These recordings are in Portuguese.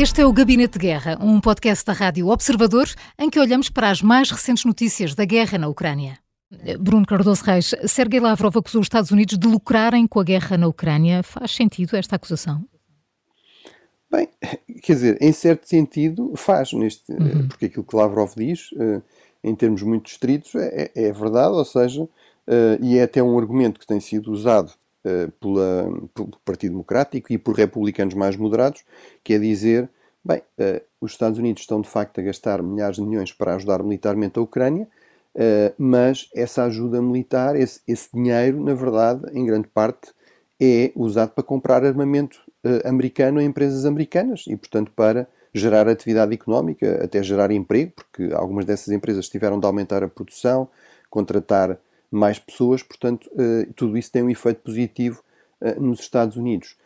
Este é o Gabinete de Guerra, um podcast da Rádio Observador em que olhamos para as mais recentes notícias da guerra na Ucrânia. Bruno Cardoso Reis, Sergei Lavrov acusou os Estados Unidos de lucrarem com a guerra na Ucrânia. Faz sentido esta acusação? Bem, quer dizer, em certo sentido faz, neste, uhum. porque aquilo que Lavrov diz, eh, em termos muito estritos, é, é, é verdade, ou seja, eh, e é até um argumento que tem sido usado eh, pela, pelo Partido Democrático e por republicanos mais moderados, que é dizer, bem, uh, os Estados Unidos estão de facto a gastar milhares de milhões para ajudar militarmente a Ucrânia, uh, mas essa ajuda militar, esse, esse, dinheiro, na verdade, em grande parte, é usado para comprar armamento americano a empresas americanas e, portanto, para gerar atividade económica, até gerar emprego, porque algumas dessas empresas tiveram de aumentar a produção, contratar mais pessoas, portanto, uh, tudo isso tem um efeito positivo uh, nos Estados Unidos.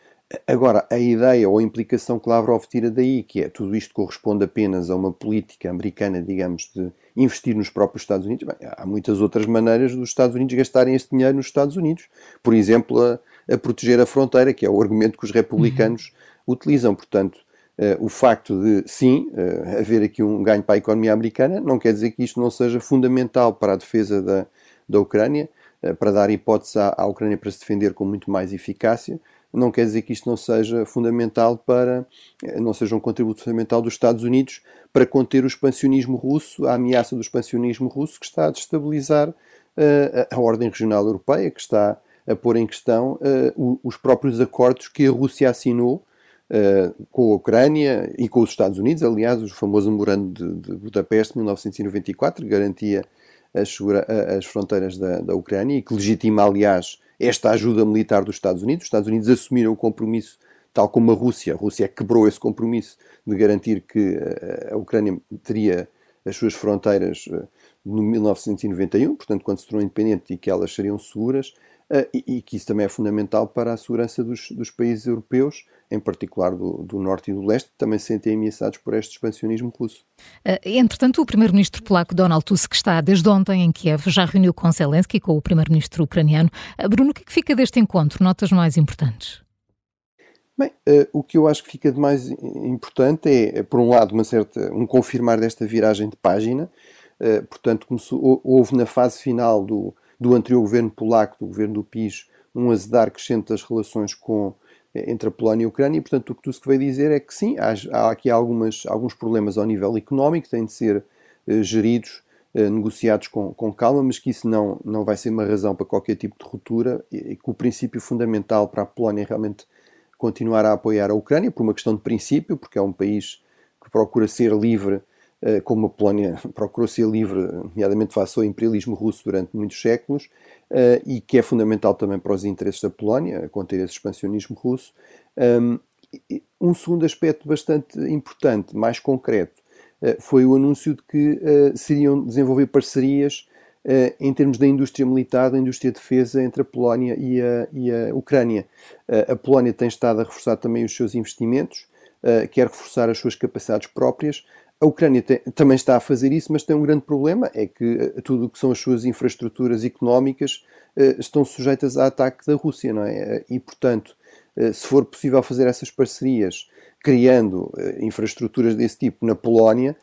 Agora, a ideia ou a implicação que Lavrov tira daí, que é tudo isto corresponde apenas a uma política americana, digamos, de investir nos próprios Estados Unidos, bem, há muitas outras maneiras dos Estados Unidos gastarem esse dinheiro nos Estados Unidos. Por exemplo, a, a proteger a fronteira, que é o argumento que os republicanos uhum. utilizam. Portanto, uh, o facto de, sim, uh, haver aqui um ganho para a economia americana, não quer dizer que isto não seja fundamental para a defesa da, da Ucrânia, eh, para dar hipótese à, à Ucrânia para se defender com muito mais eficácia. Não quer dizer que isto não seja fundamental para, eh, não seja um contributo fundamental dos Estados Unidos para conter o expansionismo russo, a ameaça do expansionismo russo que está a destabilizar uh, a, a ordem regional europeia, que está a pôr em questão uh, os próprios acordos que a Rússia assinou uh, com a Ucrânia e com os Estados Unidos. Aliás, o famoso memorando de, de Budapeste, 1994, garantia as, as fronteiras da, da Ucrânia e que legitima, aliás, esta ajuda militar dos Estados Unidos. Os Estados Unidos assumiram o compromisso, tal como a Rússia. A Rússia quebrou esse compromisso de garantir que eh, a Ucrânia teria as suas fronteiras eh, no 1991, portanto, quando se tornou independente e que elas seriam seguras. Uh, e, e, que isso também é fundamental para a segurança dos, dos países europeus, em particular do, do, norte e do leste, que também se sentem ameaçados por este expansionismo russo. Uh, entretanto, o primeiro-ministro polaco Donald Tusk está desde ontem em Kiev, já reuniu com Zelensky, com o primeiro-ministro ucraniano. Uh, Bruno, o que, é que fica deste encontro? Notas mais importantes? Bem, o que eu acho que fica de mais importante é, por um lado, uma certa, um confirmar desta viragem de página. portanto, começou, houve na fase final do, do anterior governo polaco, do governo do PIS, um azedar crescente das relações com, eh, entre a Polónia e a Ucrânia, e portanto o que Tusk veio dizer é que sim, há, há aqui algumas, alguns problemas ao nível económico, têm de ser eh, geridos, eh, negociados com, com, calma, mas que isso não, não vai ser uma razão para qualquer tipo de ruptura, e, e que o princípio fundamental para a Polónia é realmente continuar a apoiar a Ucrânia, por uma questão de princípio, porque é um país que procura ser livre como a Polónia procurou ser livre, nomeadamente face ao imperialismo russo durante muitos séculos, eh, e que é fundamental também para os interesses da Polónia, conter esse expansionismo russo. Um segundo aspecto bastante importante, mais concreto, eh, foi o anúncio de que seriam desenvolver parcerias em termos da indústria militar, da indústria de defesa entre a Polónia e a, e a Ucrânia. A Polónia tem estado a reforçar também os seus investimentos, quer reforçar as suas capacidades próprias, a Ucrânia tem, também está a fazer isso, mas tem um grande problema, é que uh, tudo o que são as suas infraestruturas económicas uh, estão sujeitas a ataque da Rússia, não é? E, portanto, uh, se for possível fazer essas parcerias, criando infraestruturas desse tipo na Polónia,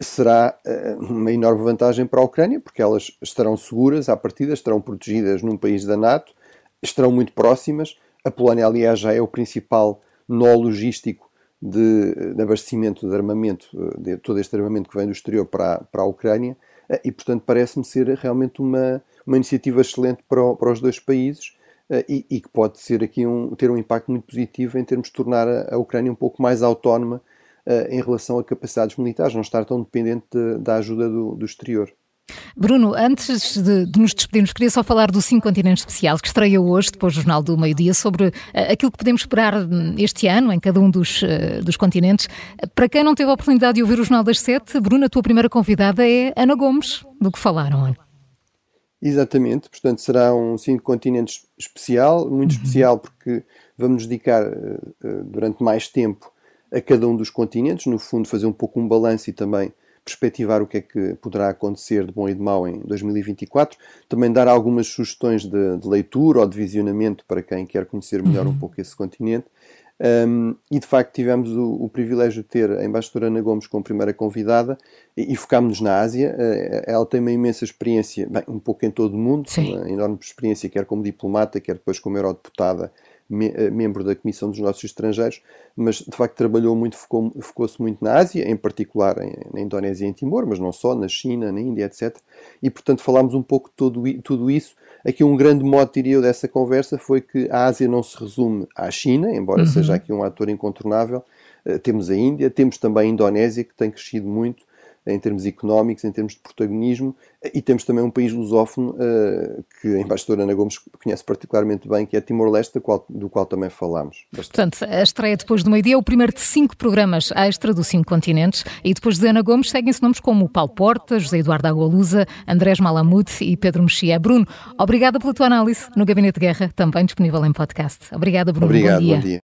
será uma enorme vantagem para a Ucrânia, porque elas estarão seguras à partida, estarão protegidas num país da NATO, estarão muito próximas. A Polónia, aliás, já é o principal nó logístico de, de abastecimento de armamento, de todo este armamento que vem do exterior para, para a Ucrânia, eh, e portanto parece-me ser realmente uma, uma iniciativa excelente para, o, para os dois países eh, e, e, que pode ser aqui um, ter um impacto muito positivo em termos de tornar a, a Ucrânia um pouco mais autónoma em relação a capacidades militares, não estar tão dependente de, da ajuda do, do exterior. Bruno, antes de, de, nos despedirmos, queria só falar do Cinco Continentes Especial, que estreia hoje, depois do Jornal do Meio-Dia, sobre uh, aquilo que podemos esperar hum, este ano em cada um dos, uh, dos continentes. Para quem não teve a oportunidade de ouvir o Jornal das Sete, Bruno, a tua primeira convidada é Ana Gomes, do que falaram. Exatamente, portanto será um Cinco Continentes especial, muito uhum. especial porque vamos nos dedicar uh, durante mais tempo a cada um dos continentes, no fundo fazer um pouco um balanço e também perspectivar o que é que poderá acontecer de bom e de mau em 2024, também dar algumas sugestões de, de leitura ou de visionamento para quem quer conhecer melhor uhum. um pouco esse continente. Um, e de facto tivemos o, o, privilégio de ter a embaixadora Ana Gomes como primeira convidada e, e focámos-nos na Ásia. Uh, ela tem uma imensa experiência, bem, um pouco em todo o mundo, Sim. uma enorme experiência, quer como diplomata, quer depois como eurodeputada eh, membro da Comissão dos Negócios Estrangeiros, mas de facto trabalhou muito, focou-se muito na Ásia, em particular em, na Indonésia e em Timor, mas não só, na China, na Índia, etc. E portanto falámos um pouco de tudo, tudo isso. Aqui um grande modo, diria eu, dessa conversa foi que a Ásia não se resume à China, embora uhum. seja aqui um ator incontornável. Uh, temos a Índia, temos também a Indonésia, que tem crescido muito, em termos económicos, em termos de protagonismo, e temos também um país lusófono uh, que a embaixadora Ana Gomes conhece particularmente bem, que é Timor-Leste, do qual, do também falámos. Bastante. Portanto, a estreia depois do meio-dia é o primeiro de cinco programas extra dos cinco continentes, e depois de Ana Gomes seguem-se nomes como Paulo Porta, José Eduardo Agualusa, Andrés Malamud e Pedro Mexia. Bruno, obrigada pela tua análise no Gabinete de Guerra, também disponível em podcast. Obrigada, Bruno. Obrigado, bom dia. Bom dia.